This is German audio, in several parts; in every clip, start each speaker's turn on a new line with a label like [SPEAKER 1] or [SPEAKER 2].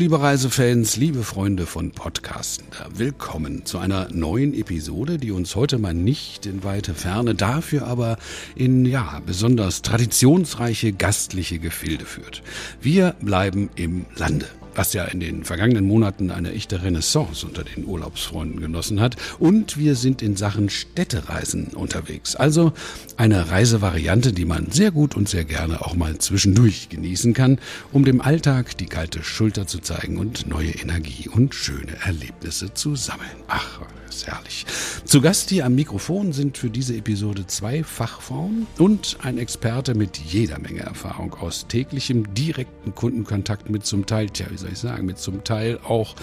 [SPEAKER 1] liebe Reisefans, liebe Freunde von Podcasten. Willkommen zu einer neuen Episode, die uns heute mal nicht in weite Ferne, dafür aber in, ja, besonders traditionsreiche gastliche Gefilde führt. Wir bleiben im Lande was ja in den vergangenen Monaten eine echte Renaissance unter den Urlaubsfreunden genossen hat. Und wir sind in Sachen Städtereisen unterwegs. Also eine Reisevariante, die man sehr gut und sehr gerne auch mal zwischendurch genießen kann, um dem Alltag die kalte Schulter zu zeigen und neue Energie und schöne Erlebnisse zu sammeln. Ach, ist herrlich. Zu Gast hier am Mikrofon sind für diese Episode zwei Fachfrauen und ein Experte mit jeder Menge Erfahrung aus täglichem direkten Kundenkontakt mit zum Teil, tja, soll ich sagen, mit zum Teil auch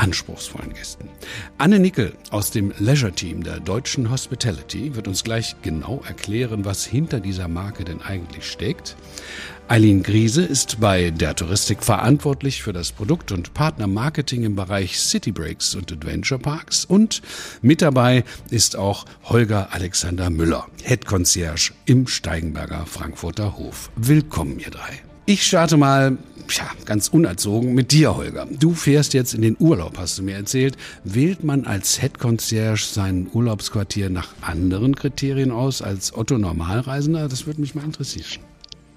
[SPEAKER 1] anspruchsvollen Gästen. Anne Nickel aus dem Leisure Team der Deutschen Hospitality wird uns gleich genau erklären, was hinter dieser Marke denn eigentlich steckt. Eileen Griese ist bei der Touristik verantwortlich für das Produkt- und Partnermarketing im Bereich City Breaks und Adventure Parks und mit dabei ist auch Holger Alexander Müller, Head Concierge im Steigenberger Frankfurter Hof. Willkommen, ihr drei. Ich starte mal ja, ganz unerzogen mit dir, Holger. Du fährst jetzt in den Urlaub, hast du mir erzählt. Wählt man als Head Concierge sein Urlaubsquartier nach anderen Kriterien aus als Otto Normalreisender? Das würde mich mal interessieren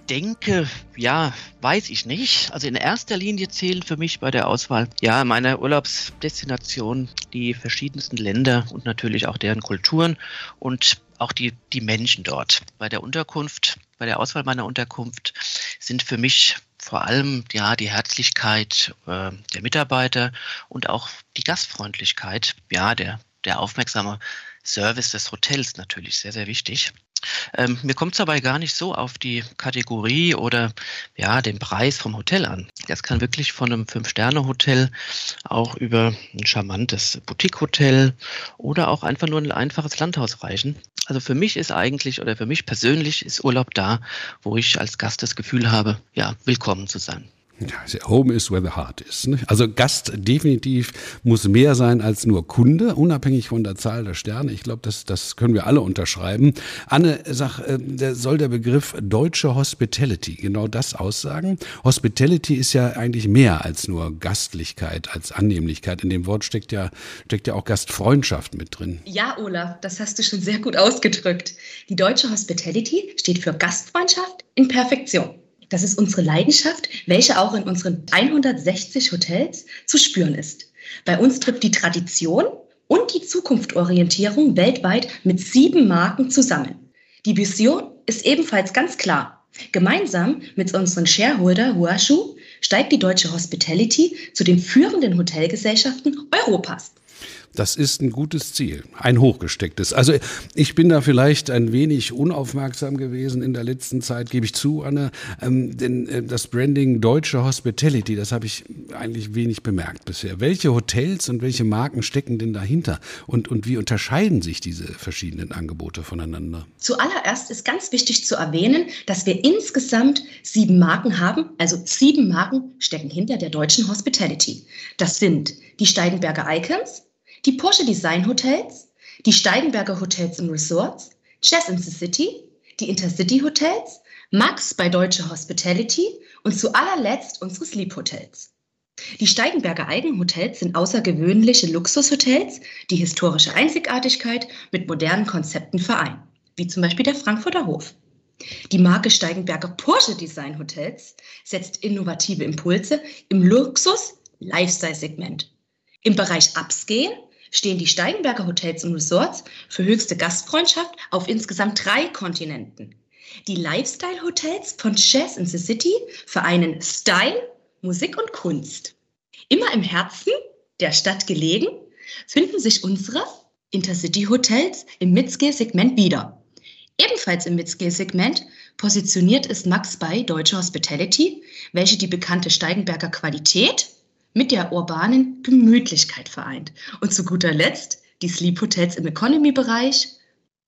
[SPEAKER 2] denke, ja, weiß ich nicht. Also in erster Linie zählen für mich bei der Auswahl, ja, meiner Urlaubsdestination die verschiedensten Länder und natürlich auch deren Kulturen und auch die, die Menschen dort. Bei der Unterkunft, bei der Auswahl meiner Unterkunft sind für mich vor allem ja die Herzlichkeit äh, der Mitarbeiter und auch die Gastfreundlichkeit, ja, der, der aufmerksame Service des Hotels natürlich sehr, sehr wichtig. Ähm, mir kommt es dabei gar nicht so auf die Kategorie oder ja, den Preis vom Hotel an. Das kann wirklich von einem Fünf-Sterne-Hotel auch über ein charmantes Boutique-Hotel oder auch einfach nur ein einfaches Landhaus reichen. Also für mich ist eigentlich oder für mich persönlich ist Urlaub da, wo ich als Gast das Gefühl habe, ja, willkommen zu sein.
[SPEAKER 1] Ja, home is where the heart is. Ne? Also Gast definitiv muss mehr sein als nur Kunde, unabhängig von der Zahl der Sterne. Ich glaube, das, das können wir alle unterschreiben. Anne, sag, äh, soll der Begriff deutsche Hospitality genau das aussagen? Hospitality ist ja eigentlich mehr als nur Gastlichkeit, als Annehmlichkeit. In dem Wort steckt ja, steckt ja auch Gastfreundschaft mit drin.
[SPEAKER 3] Ja, Olaf, das hast du schon sehr gut ausgedrückt. Die deutsche Hospitality steht für Gastfreundschaft in Perfektion. Das ist unsere Leidenschaft, welche auch in unseren 160 Hotels zu spüren ist. Bei uns trifft die Tradition und die Zukunftsorientierung weltweit mit sieben Marken zusammen. Die Vision ist ebenfalls ganz klar. Gemeinsam mit unseren Shareholder Huashu steigt die deutsche Hospitality zu den führenden Hotelgesellschaften Europas.
[SPEAKER 1] Das ist ein gutes Ziel, ein hochgestecktes. Also ich bin da vielleicht ein wenig unaufmerksam gewesen in der letzten Zeit, gebe ich zu, Anne. Ähm, denn äh, das Branding Deutsche Hospitality, das habe ich eigentlich wenig bemerkt bisher. Welche Hotels und welche Marken stecken denn dahinter? Und, und wie unterscheiden sich diese verschiedenen Angebote voneinander?
[SPEAKER 3] Zuallererst ist ganz wichtig zu erwähnen, dass wir insgesamt sieben Marken haben. Also sieben Marken stecken hinter der Deutschen Hospitality. Das sind die Steigenberger Icons, die Porsche Design Hotels, die Steigenberger Hotels und Resorts, Jazz in the City, die Intercity Hotels, Max bei Deutsche Hospitality und zu allerletzt unsere Sleep Hotels. Die Steigenberger Eigenhotels sind außergewöhnliche Luxushotels, die historische Einzigartigkeit mit modernen Konzepten vereinen, wie zum Beispiel der Frankfurter Hof. Die Marke Steigenberger Porsche Design Hotels setzt innovative Impulse im Luxus-Lifestyle-Segment. Im Bereich Upscale stehen die Steigenberger Hotels und Resorts für höchste Gastfreundschaft auf insgesamt drei Kontinenten. Die Lifestyle-Hotels von Jazz in the City vereinen Style, Musik und Kunst. Immer im Herzen der Stadt gelegen finden sich unsere Intercity-Hotels im Mid-Scale-Segment wieder. Ebenfalls im Mid-Scale-Segment positioniert ist Max bei Deutsche Hospitality, welche die bekannte Steigenberger Qualität mit der urbanen Gemütlichkeit vereint. Und zu guter Letzt die Sleep Hotels im Economy-Bereich,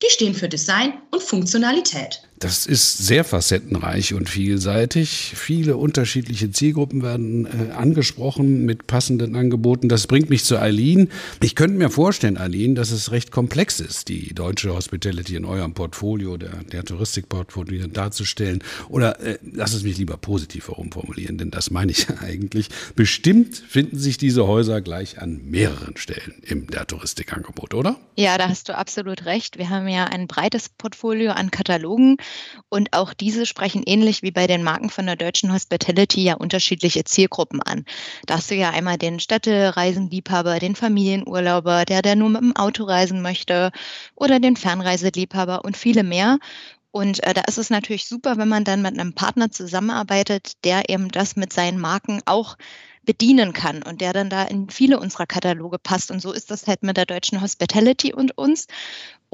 [SPEAKER 3] die stehen für Design und Funktionalität.
[SPEAKER 1] Das ist sehr facettenreich und vielseitig. Viele unterschiedliche Zielgruppen werden äh, angesprochen mit passenden Angeboten. Das bringt mich zu Eileen. Ich könnte mir vorstellen, Eileen, dass es recht komplex ist, die deutsche Hospitality in eurem Portfolio, der, der Touristikportfolio darzustellen. Oder äh, lass es mich lieber positiv herumformulieren, denn das meine ich eigentlich. Bestimmt finden sich diese Häuser gleich an mehreren Stellen im der Touristikangebot, oder?
[SPEAKER 4] Ja, da hast du absolut recht. Wir haben ja ein breites Portfolio an Katalogen und auch diese sprechen ähnlich wie bei den Marken von der deutschen Hospitality ja unterschiedliche Zielgruppen an. Da hast du ja einmal den Städtereisenliebhaber, den Familienurlauber, der, der nur mit dem Auto reisen möchte oder den Fernreiseliebhaber und viele mehr. Und äh, da ist es natürlich super, wenn man dann mit einem Partner zusammenarbeitet, der eben das mit seinen Marken auch bedienen kann und der dann da in viele unserer Kataloge passt. Und so ist das halt mit der deutschen Hospitality und uns.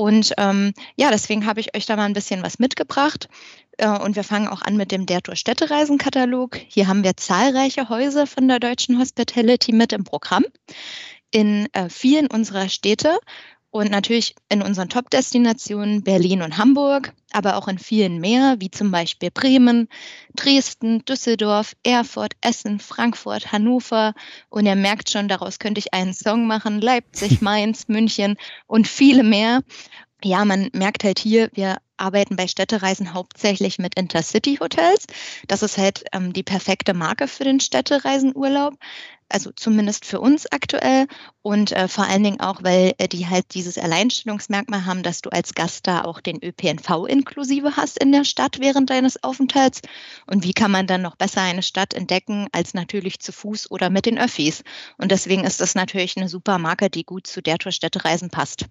[SPEAKER 4] Und ähm, ja, deswegen habe ich euch da mal ein bisschen was mitgebracht. Äh, und wir fangen auch an mit dem Der Tour Städtereisenkatalog. Hier haben wir zahlreiche Häuser von der deutschen Hospitality mit im Programm in äh, vielen unserer Städte und natürlich in unseren Top-Destinationen Berlin und Hamburg, aber auch in vielen mehr, wie zum Beispiel Bremen, Dresden, Düsseldorf, Erfurt, Essen, Frankfurt, Hannover. Und ihr merkt schon, daraus könnte ich einen Song machen. Leipzig, Mainz, München und viele mehr. Ja, man merkt halt hier, wir arbeiten bei Städtereisen hauptsächlich mit Intercity-Hotels. Das ist halt ähm, die perfekte Marke für den Städtereisenurlaub also zumindest für uns aktuell und äh, vor allen Dingen auch, weil äh, die halt dieses Alleinstellungsmerkmal haben, dass du als Gast da auch den ÖPNV inklusive hast in der Stadt während deines Aufenthalts. Und wie kann man dann noch besser eine Stadt entdecken als natürlich zu Fuß oder mit den Öffis? Und deswegen ist das natürlich eine super Marke, die gut zu der Tour Städtereisen passt.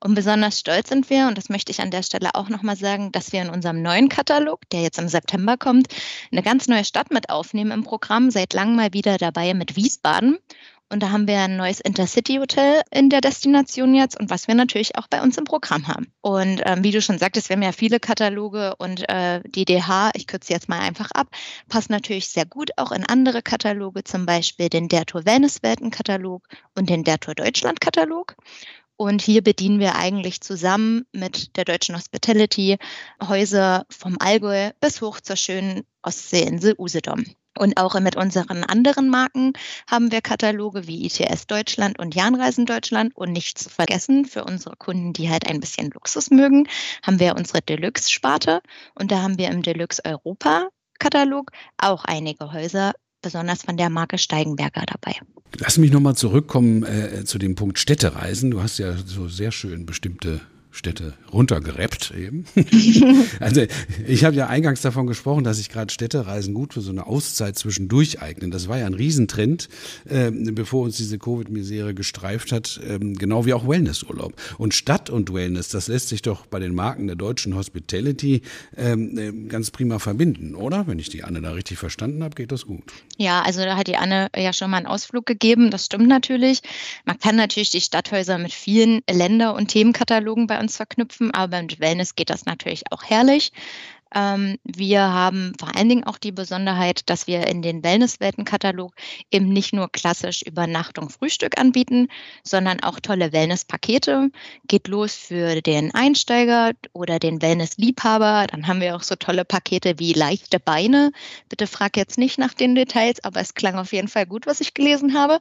[SPEAKER 4] Und besonders stolz sind wir, und das möchte ich an der Stelle auch nochmal sagen, dass wir in unserem neuen Katalog, der jetzt im September kommt, eine ganz neue Stadt mit aufnehmen im Programm, seit langem mal wieder dabei mit Wiesbaden. Und da haben wir ein neues Intercity-Hotel in der Destination jetzt und was wir natürlich auch bei uns im Programm haben. Und ähm, wie du schon sagtest, wir haben ja viele Kataloge und äh, DH, ich kürze jetzt mal einfach ab, passt natürlich sehr gut auch in andere Kataloge, zum Beispiel den Der Tour Wellness-Welten-Katalog und den Der Tour Deutschland-Katalog. Und hier bedienen wir eigentlich zusammen mit der Deutschen Hospitality Häuser vom Allgäu bis hoch zur schönen Ostseeinsel Usedom. Und auch mit unseren anderen Marken haben wir Kataloge wie ITS Deutschland und Jahnreisen Deutschland. Und nicht zu vergessen, für unsere Kunden, die halt ein bisschen Luxus mögen, haben wir unsere Deluxe-Sparte. Und da haben wir im Deluxe Europa Katalog auch einige Häuser, besonders von der Marke Steigenberger dabei.
[SPEAKER 1] Lass mich nochmal zurückkommen äh, zu dem Punkt Städtereisen. Du hast ja so sehr schön bestimmte Städte runtergereppt eben. also ich habe ja eingangs davon gesprochen, dass sich gerade Städtereisen gut für so eine Auszeit zwischendurch eignen. Das war ja ein Riesentrend, äh, bevor uns diese Covid-Misere gestreift hat, äh, genau wie auch Wellnessurlaub. Und Stadt und Wellness, das lässt sich doch bei den Marken der deutschen Hospitality äh, ganz prima verbinden, oder? Wenn ich die Anne da richtig verstanden habe, geht das gut.
[SPEAKER 4] Ja, also da hat die Anne ja schon mal einen Ausflug gegeben, das stimmt natürlich. Man kann natürlich die Stadthäuser mit vielen Länder- und Themenkatalogen bei uns uns verknüpfen, aber mit Wellness geht das natürlich auch herrlich. Ähm, wir haben vor allen Dingen auch die Besonderheit, dass wir in den Wellness-Welten-Katalog eben nicht nur klassisch Übernachtung, Frühstück anbieten, sondern auch tolle Wellness-Pakete. Geht los für den Einsteiger oder den Wellness-Liebhaber. Dann haben wir auch so tolle Pakete wie leichte Beine. Bitte frag jetzt nicht nach den Details, aber es klang auf jeden Fall gut, was ich gelesen habe.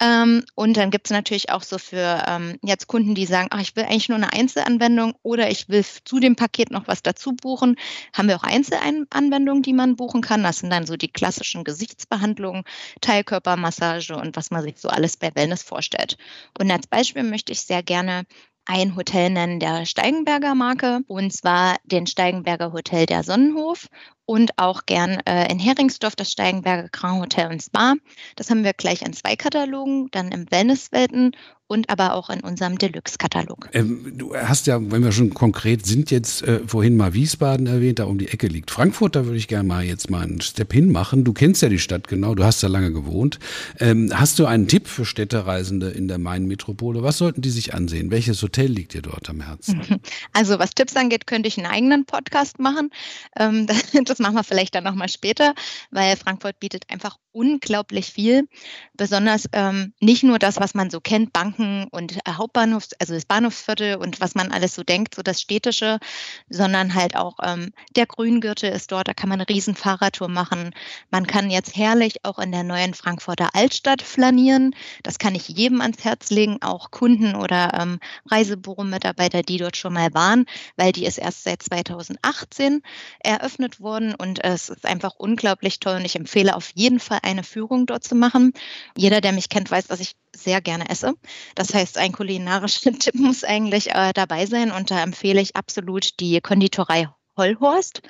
[SPEAKER 4] Ähm, und dann gibt es natürlich auch so für ähm, jetzt Kunden, die sagen, ach, ich will eigentlich nur eine Einzelanwendung oder ich will zu dem Paket noch was dazu buchen, haben wir auch Einzelanwendungen, die man buchen kann. Das sind dann so die klassischen Gesichtsbehandlungen, Teilkörpermassage und was man sich so alles bei Wellness vorstellt. Und als Beispiel möchte ich sehr gerne ein Hotel nennen der Steigenberger Marke und zwar den Steigenberger Hotel der Sonnenhof und auch gern äh, in Heringsdorf das Steigenberger Grand Hotel und Spa. Das haben wir gleich in zwei Katalogen, dann im Wellnesswelten und aber auch in unserem Deluxe-Katalog.
[SPEAKER 1] Ähm, du hast ja, wenn wir schon konkret sind, jetzt äh, vorhin mal Wiesbaden erwähnt, da um die Ecke liegt Frankfurt, da würde ich gerne mal jetzt mal einen Step hinmachen. Du kennst ja die Stadt genau, du hast da lange gewohnt. Ähm, hast du einen Tipp für Städtereisende in der Main-Metropole? Was sollten die sich ansehen? Welches Hotel liegt dir dort am Herzen?
[SPEAKER 4] Also was Tipps angeht, könnte ich einen eigenen Podcast machen. Ähm, das das machen wir vielleicht dann nochmal später, weil Frankfurt bietet einfach unglaublich viel. Besonders ähm, nicht nur das, was man so kennt, Banken und äh, Hauptbahnhofs, also das Bahnhofsviertel und was man alles so denkt, so das Städtische, sondern halt auch ähm, der Grüngürtel ist dort, da kann man eine riesen Fahrradtour machen. Man kann jetzt herrlich auch in der neuen Frankfurter Altstadt flanieren. Das kann ich jedem ans Herz legen, auch Kunden oder ähm, Reisebüro-Mitarbeiter, die dort schon mal waren, weil die ist erst seit 2018 eröffnet worden und es ist einfach unglaublich toll und ich empfehle auf jeden Fall eine Führung dort zu machen. Jeder, der mich kennt, weiß, dass ich sehr gerne esse. Das heißt, ein kulinarischer Tipp muss eigentlich äh, dabei sein und da empfehle ich absolut die Konditorei Hollhorst.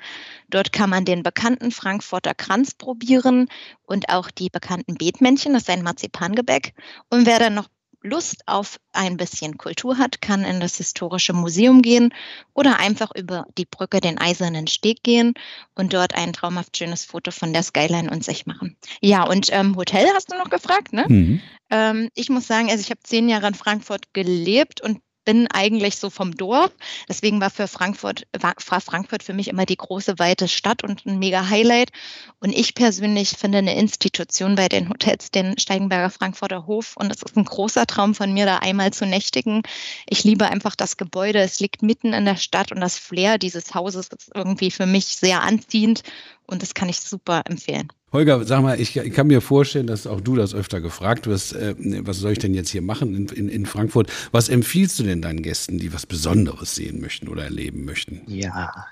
[SPEAKER 4] Dort kann man den bekannten Frankfurter Kranz probieren und auch die bekannten Beetmännchen, das ist ein Marzipangebäck. Und wer dann noch Lust auf ein bisschen Kultur hat, kann in das historische Museum gehen oder einfach über die Brücke den Eisernen Steg gehen und dort ein traumhaft schönes Foto von der Skyline und sich machen. Ja, und ähm, Hotel hast du noch gefragt, ne? Mhm. Ähm, ich muss sagen, also ich habe zehn Jahre in Frankfurt gelebt und bin eigentlich so vom Dorf. Deswegen war für Frankfurt, war, Frankfurt für mich immer die große, weite Stadt und ein mega Highlight. Und ich persönlich finde eine Institution bei den Hotels, den Steigenberger Frankfurter Hof. Und es ist ein großer Traum von mir, da einmal zu nächtigen. Ich liebe einfach das Gebäude. Es liegt mitten in der Stadt und das Flair dieses Hauses ist irgendwie für mich sehr anziehend. Und das kann ich super empfehlen.
[SPEAKER 1] Holger, sag mal, ich, ich, kann mir vorstellen, dass auch du das öfter gefragt wirst. Äh, was soll ich denn jetzt hier machen in, in, in, Frankfurt? Was empfiehlst du denn deinen Gästen, die was Besonderes sehen möchten oder erleben möchten?
[SPEAKER 2] Ja,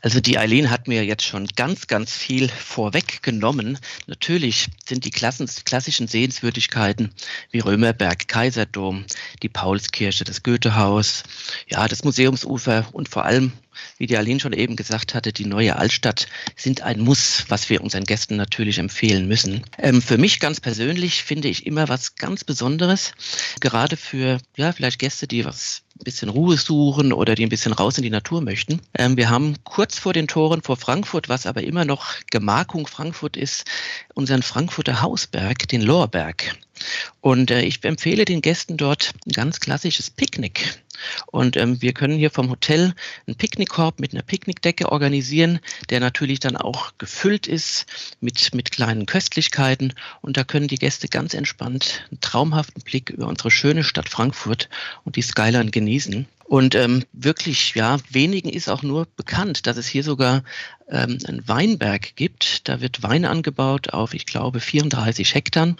[SPEAKER 2] also die Eileen hat mir jetzt schon ganz, ganz viel vorweggenommen. Natürlich sind die Klassen, klassischen Sehenswürdigkeiten wie Römerberg, Kaiserdom, die Paulskirche, das Goethehaus, ja, das Museumsufer und vor allem wie die Aline schon eben gesagt hatte, die neue Altstadt sind ein Muss, was wir unseren Gästen natürlich empfehlen müssen. Ähm, für mich ganz persönlich finde ich immer was ganz Besonderes, gerade für ja vielleicht Gäste, die was ein bisschen Ruhe suchen oder die ein bisschen raus in die Natur möchten. Ähm, wir haben kurz vor den Toren vor Frankfurt, was aber immer noch Gemarkung Frankfurt ist, unseren Frankfurter Hausberg, den Lorberg. Und äh, ich empfehle den Gästen dort ein ganz klassisches Picknick. Und ähm, wir können hier vom Hotel einen Picknickkorb mit einer Picknickdecke organisieren, der natürlich dann auch gefüllt ist mit, mit kleinen Köstlichkeiten. Und da können die Gäste ganz entspannt einen traumhaften Blick über unsere schöne Stadt Frankfurt und die Skyline genießen. Und ähm, wirklich, ja, wenigen ist auch nur bekannt, dass es hier sogar ähm, einen Weinberg gibt. Da wird Wein angebaut auf, ich glaube, 34 Hektar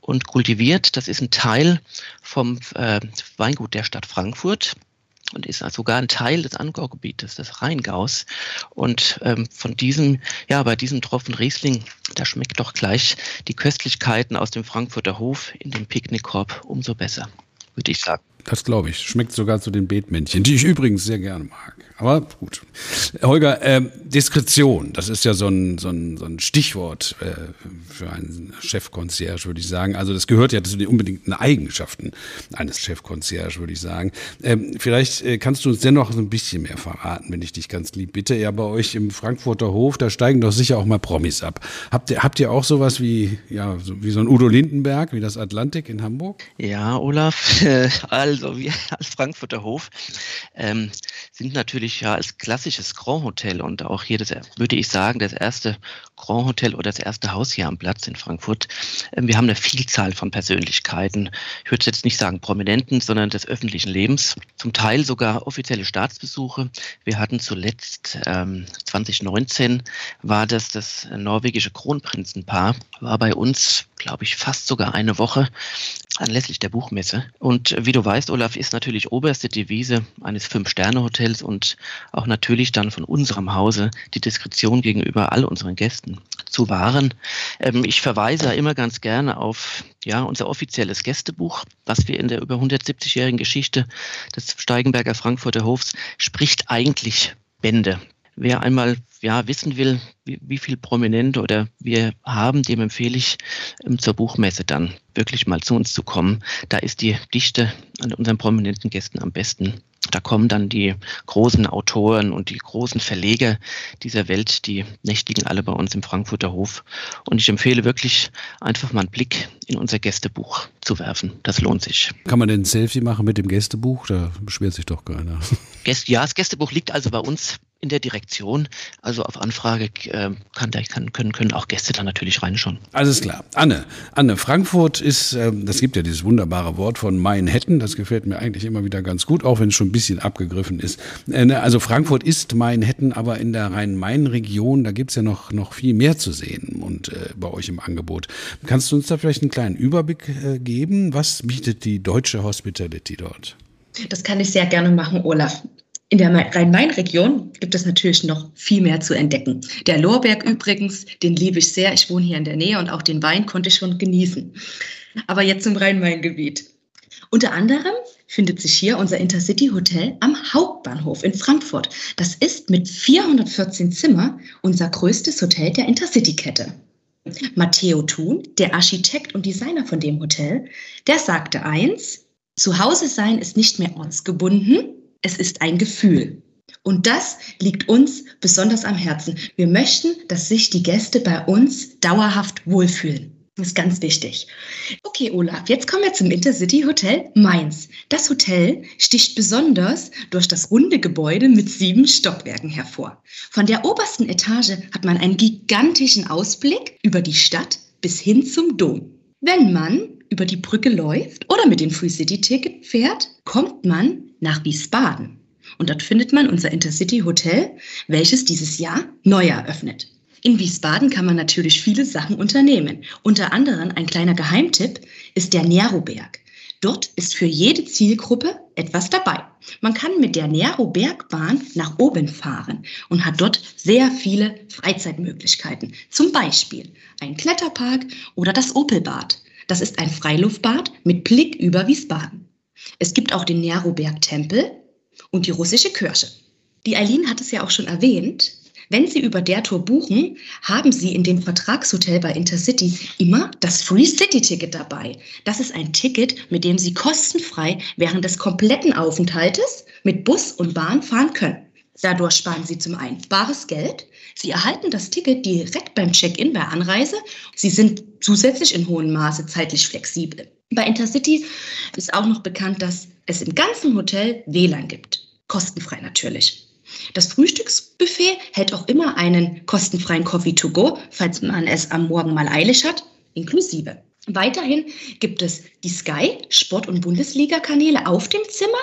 [SPEAKER 2] und kultiviert. Das ist ein Teil vom äh, Weingut der Stadt Frankfurt und ist also sogar ein Teil des Angaugebietes des Rheingaus. Und ähm, von diesem, ja, bei diesem Tropfen Riesling, da schmeckt doch gleich die Köstlichkeiten aus dem Frankfurter Hof in dem Picknickkorb umso besser, würde ich sagen.
[SPEAKER 1] Das glaube ich. Schmeckt sogar zu den Beetmännchen, die ich übrigens sehr gerne mag. Aber gut. Holger, äh, Diskretion, das ist ja so ein, so ein, so ein Stichwort äh, für einen Chefconcierge, würde ich sagen. Also das gehört ja zu den unbedingten Eigenschaften eines Chefconcierge, würde ich sagen. Ähm, vielleicht äh, kannst du uns dennoch so ein bisschen mehr verraten, wenn ich dich ganz lieb bitte. Ja, bei euch im Frankfurter Hof, da steigen doch sicher auch mal Promis ab. Habt ihr, habt ihr auch sowas wie, ja, so, wie so ein Udo Lindenberg, wie das Atlantik in Hamburg?
[SPEAKER 2] Ja, Olaf, also wir als Frankfurter Hof ähm, sind natürlich natürlich ja als klassisches Grand Hotel und auch hier, das, würde ich sagen, das erste Grand Hotel oder das erste Haus hier am Platz in Frankfurt. Ähm, wir haben eine Vielzahl von Persönlichkeiten. Ich würde jetzt nicht sagen Prominenten, sondern des öffentlichen Lebens. Zum Teil sogar offizielle Staatsbesuche. Wir hatten zuletzt ähm, 2019 war das das norwegische Kronprinzenpaar, war bei uns, glaube ich, fast sogar eine Woche anlässlich der Buchmesse. Und wie du weißt, Olaf, ist natürlich oberste Devise eines Fünf-Sterne-Hotels und auch natürlich dann von unserem Hause die Diskretion gegenüber all unseren Gästen zu wahren. Ähm, ich verweise immer ganz gerne auf ja, unser offizielles Gästebuch, was wir in der über 170-jährigen Geschichte des Steigenberger Frankfurter Hofs spricht eigentlich Bände. Wer einmal ja, wissen will, wie, wie viel Prominente oder wir haben, dem empfehle ich, ähm, zur Buchmesse dann wirklich mal zu uns zu kommen. Da ist die Dichte an unseren prominenten Gästen am besten. Da kommen dann die großen Autoren und die großen Verleger dieser Welt, die nächtigen alle bei uns im Frankfurter Hof. Und ich empfehle wirklich, einfach mal einen Blick in unser Gästebuch zu werfen. Das lohnt sich.
[SPEAKER 1] Kann man denn ein Selfie machen mit dem Gästebuch? Da beschwert sich doch keiner.
[SPEAKER 2] Ja, das Gästebuch liegt also bei uns in der Direktion. Also auf Anfrage äh, kann, kann, können, können auch Gäste dann natürlich reinschauen.
[SPEAKER 1] Alles klar. Anne, Anne, Frankfurt ist, äh, das gibt ja dieses wunderbare Wort von Manhattan. Das gefällt mir eigentlich immer wieder ganz gut, auch wenn es schon ein bisschen abgegriffen ist. Äh, ne, also Frankfurt ist Manhattan, aber in der Rhein-Main-Region, da gibt's ja noch, noch viel mehr zu sehen und äh, bei euch im Angebot. Kannst du uns da vielleicht einen kleinen Überblick äh, geben? Was bietet die deutsche Hospitality dort?
[SPEAKER 3] Das kann ich sehr gerne machen, Olaf. In der Rhein-Main-Region gibt es natürlich noch viel mehr zu entdecken. Der Lorberg übrigens, den liebe ich sehr. Ich wohne hier in der Nähe und auch den Wein konnte ich schon genießen. Aber jetzt zum Rhein-Main-Gebiet. Unter anderem findet sich hier unser Intercity Hotel am Hauptbahnhof in Frankfurt. Das ist mit 414 Zimmer unser größtes Hotel der Intercity-Kette. Matteo Thun, der Architekt und Designer von dem Hotel, der sagte eins, zu Hause sein ist nicht mehr ortsgebunden, es ist ein Gefühl. Und das liegt uns besonders am Herzen. Wir möchten, dass sich die Gäste bei uns dauerhaft wohlfühlen. Das ist ganz wichtig. Okay, Olaf, jetzt kommen wir zum Intercity Hotel Mainz. Das Hotel sticht besonders durch das runde Gebäude mit sieben Stockwerken hervor. Von der obersten Etage hat man einen gigantischen Ausblick über die Stadt bis hin zum Dom. Wenn man über die Brücke läuft oder mit dem Free City Ticket fährt, kommt man nach Wiesbaden. Und dort findet man unser Intercity Hotel, welches dieses Jahr neu eröffnet. In Wiesbaden kann man natürlich viele Sachen unternehmen. Unter anderem ein kleiner Geheimtipp ist der Neroberg. Dort ist für jede Zielgruppe etwas dabei. Man kann mit der Nero-Bergbahn nach oben fahren und hat dort sehr viele Freizeitmöglichkeiten. Zum Beispiel ein Kletterpark oder das Opelbad. Das ist ein Freiluftbad mit Blick über Wiesbaden. Es gibt auch den Neroberg-Tempel und die russische Kirche. Die Eileen hat es ja auch schon erwähnt. Wenn Sie über der Tour buchen, haben Sie in dem Vertragshotel bei Intercity immer das Free City Ticket dabei. Das ist ein Ticket, mit dem Sie kostenfrei während des kompletten Aufenthaltes mit Bus und Bahn fahren können. Dadurch sparen Sie zum einen bares Geld. Sie erhalten das Ticket direkt beim Check-in bei Anreise. Sie sind zusätzlich in hohem Maße zeitlich flexibel. Bei Intercity ist auch noch bekannt, dass es im ganzen Hotel WLAN gibt. Kostenfrei natürlich. Das Frühstücksbuffet hält auch immer einen kostenfreien Coffee to go, falls man es am Morgen mal eilig hat, inklusive. Weiterhin gibt es die Sky Sport- und Bundesliga-Kanäle auf dem Zimmer.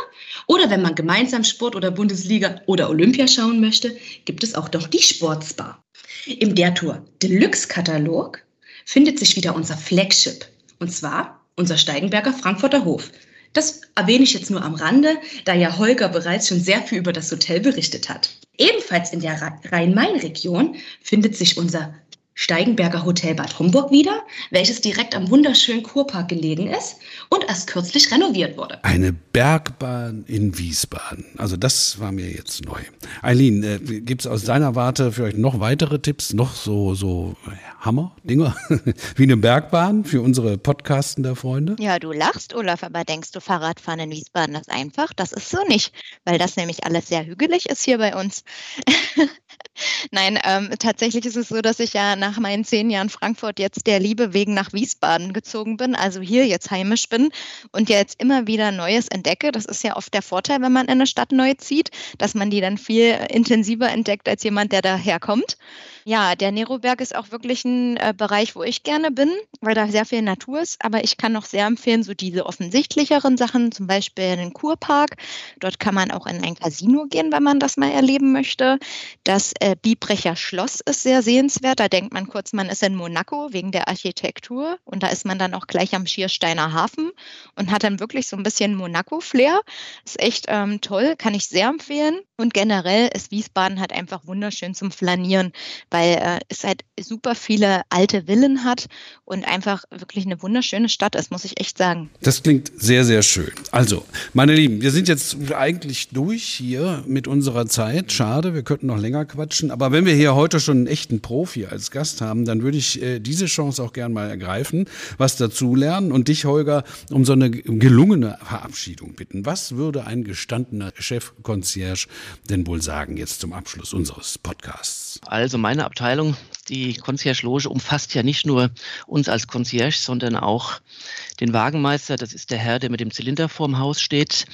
[SPEAKER 3] Oder wenn man gemeinsam Sport oder Bundesliga oder Olympia schauen möchte, gibt es auch noch die Sportsbar. Im Der Tour Deluxe-Katalog findet sich wieder unser Flagship. Und zwar unser Steigenberger Frankfurter Hof. Das erwähne ich jetzt nur am Rande, da ja Holger bereits schon sehr viel über das Hotel berichtet hat. Ebenfalls in der Rhein-Main-Region findet sich unser Steigenberger Hotel Bad Homburg wieder, welches direkt am wunderschönen Kurpark gelegen ist und erst kürzlich renoviert wurde.
[SPEAKER 1] Eine Bergbahn in Wiesbaden. Also das war mir jetzt neu. Eileen, äh, gibt es aus deiner Warte vielleicht noch weitere Tipps, noch so, so Hammer-Dinger wie eine Bergbahn für unsere Podcastender Freunde?
[SPEAKER 4] Ja, du lachst, Olaf, aber denkst du, Fahrradfahren in Wiesbaden ist einfach? Das ist so nicht, weil das nämlich alles sehr hügelig ist hier bei uns. Nein, ähm, tatsächlich ist es so, dass ich ja nach meinen zehn Jahren Frankfurt jetzt der Liebe wegen nach Wiesbaden gezogen bin, also hier jetzt heimisch bin und jetzt immer wieder Neues entdecke. Das ist ja oft der Vorteil, wenn man in eine Stadt neu zieht, dass man die dann viel intensiver entdeckt als jemand, der daherkommt. Ja, der Neroberg ist auch wirklich ein äh, Bereich, wo ich gerne bin, weil da sehr viel Natur ist. Aber ich kann noch sehr empfehlen, so diese offensichtlicheren Sachen, zum Beispiel einen Kurpark. Dort kann man auch in ein Casino gehen, wenn man das mal erleben möchte. Das äh, Biebrecher Schloss ist sehr sehenswert. Da denkt man kurz, man ist in Monaco wegen der Architektur. Und da ist man dann auch gleich am Schiersteiner Hafen und hat dann wirklich so ein bisschen Monaco-Flair. Ist echt ähm, toll, kann ich sehr empfehlen. Und generell ist Wiesbaden halt einfach wunderschön zum Flanieren, weil äh, es halt super viele alte Villen hat und einfach wirklich eine wunderschöne Stadt ist, muss ich echt sagen.
[SPEAKER 1] Das klingt sehr, sehr schön. Also, meine Lieben, wir sind jetzt eigentlich durch hier mit unserer Zeit. Schade, wir könnten noch länger quatschen. Aber wenn wir hier heute schon einen echten Profi als Gast haben, dann würde ich äh, diese Chance auch gern mal ergreifen, was dazulernen und dich, Holger, um so eine gelungene Verabschiedung bitten. Was würde ein gestandener Chefkonzierge denn wohl sagen jetzt zum Abschluss unseres Podcasts?
[SPEAKER 2] Also meine Abteilung Die Concierge-Loge umfasst ja nicht nur uns als Concierge, sondern auch den Wagenmeister, das ist der Herr, der mit dem Zylinder vorm Haus steht,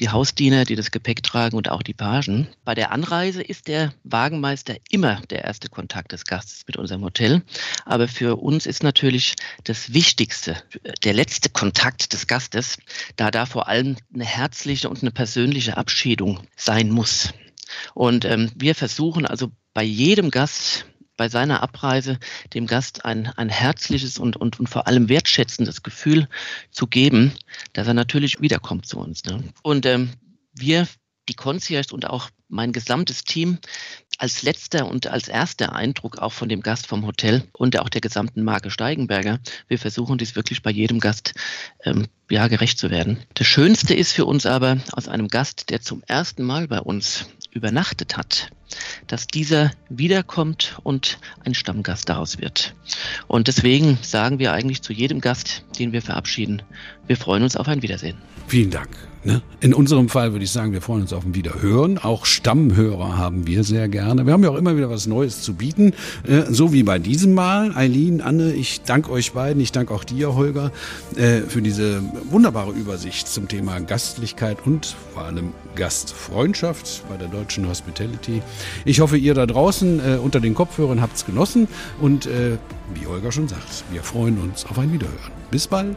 [SPEAKER 2] die Hausdiener, die das Gepäck tragen und auch die Pagen. Bei der Anreise ist der Wagenmeister immer der erste Kontakt des Gastes mit unserem Hotel. Aber für uns ist natürlich das Wichtigste, der letzte Kontakt des Gastes, da da vor allem eine herzliche und eine persönliche Abschiedung sein muss. Und ähm, wir versuchen also bei jedem Gast bei seiner Abreise dem Gast ein, ein herzliches und, und, und vor allem wertschätzendes Gefühl zu geben, dass er natürlich wiederkommt zu uns. Ne? Und ähm, wir, die Concierge und auch mein gesamtes Team, als letzter und als erster Eindruck auch von dem Gast vom Hotel und auch der gesamten Marke Steigenberger. Wir versuchen dies wirklich bei jedem Gast ähm, ja, gerecht zu werden. Das Schönste ist für uns aber aus einem Gast, der zum ersten Mal bei uns übernachtet hat, dass dieser wiederkommt und ein Stammgast daraus wird. Und deswegen sagen wir eigentlich zu jedem Gast, den wir verabschieden, wir freuen uns auf ein Wiedersehen.
[SPEAKER 1] Vielen Dank. Ne? In unserem Fall würde ich sagen, wir freuen uns auf ein Wiederhören. Auch Stammhörer haben wir sehr gerne. Wir haben ja auch immer wieder was Neues zu bieten, äh, so wie bei diesem Mal. Eileen, Anne, ich danke euch beiden, ich danke auch dir, Holger, äh, für diese wunderbare Übersicht zum Thema Gastlichkeit und vor allem Gastfreundschaft bei der deutschen Hospitality. Ich hoffe, ihr da draußen äh, unter den Kopfhörern habt es genossen und wie Holger schon sagt, wir freuen uns auf ein Wiederhören. Bis bald.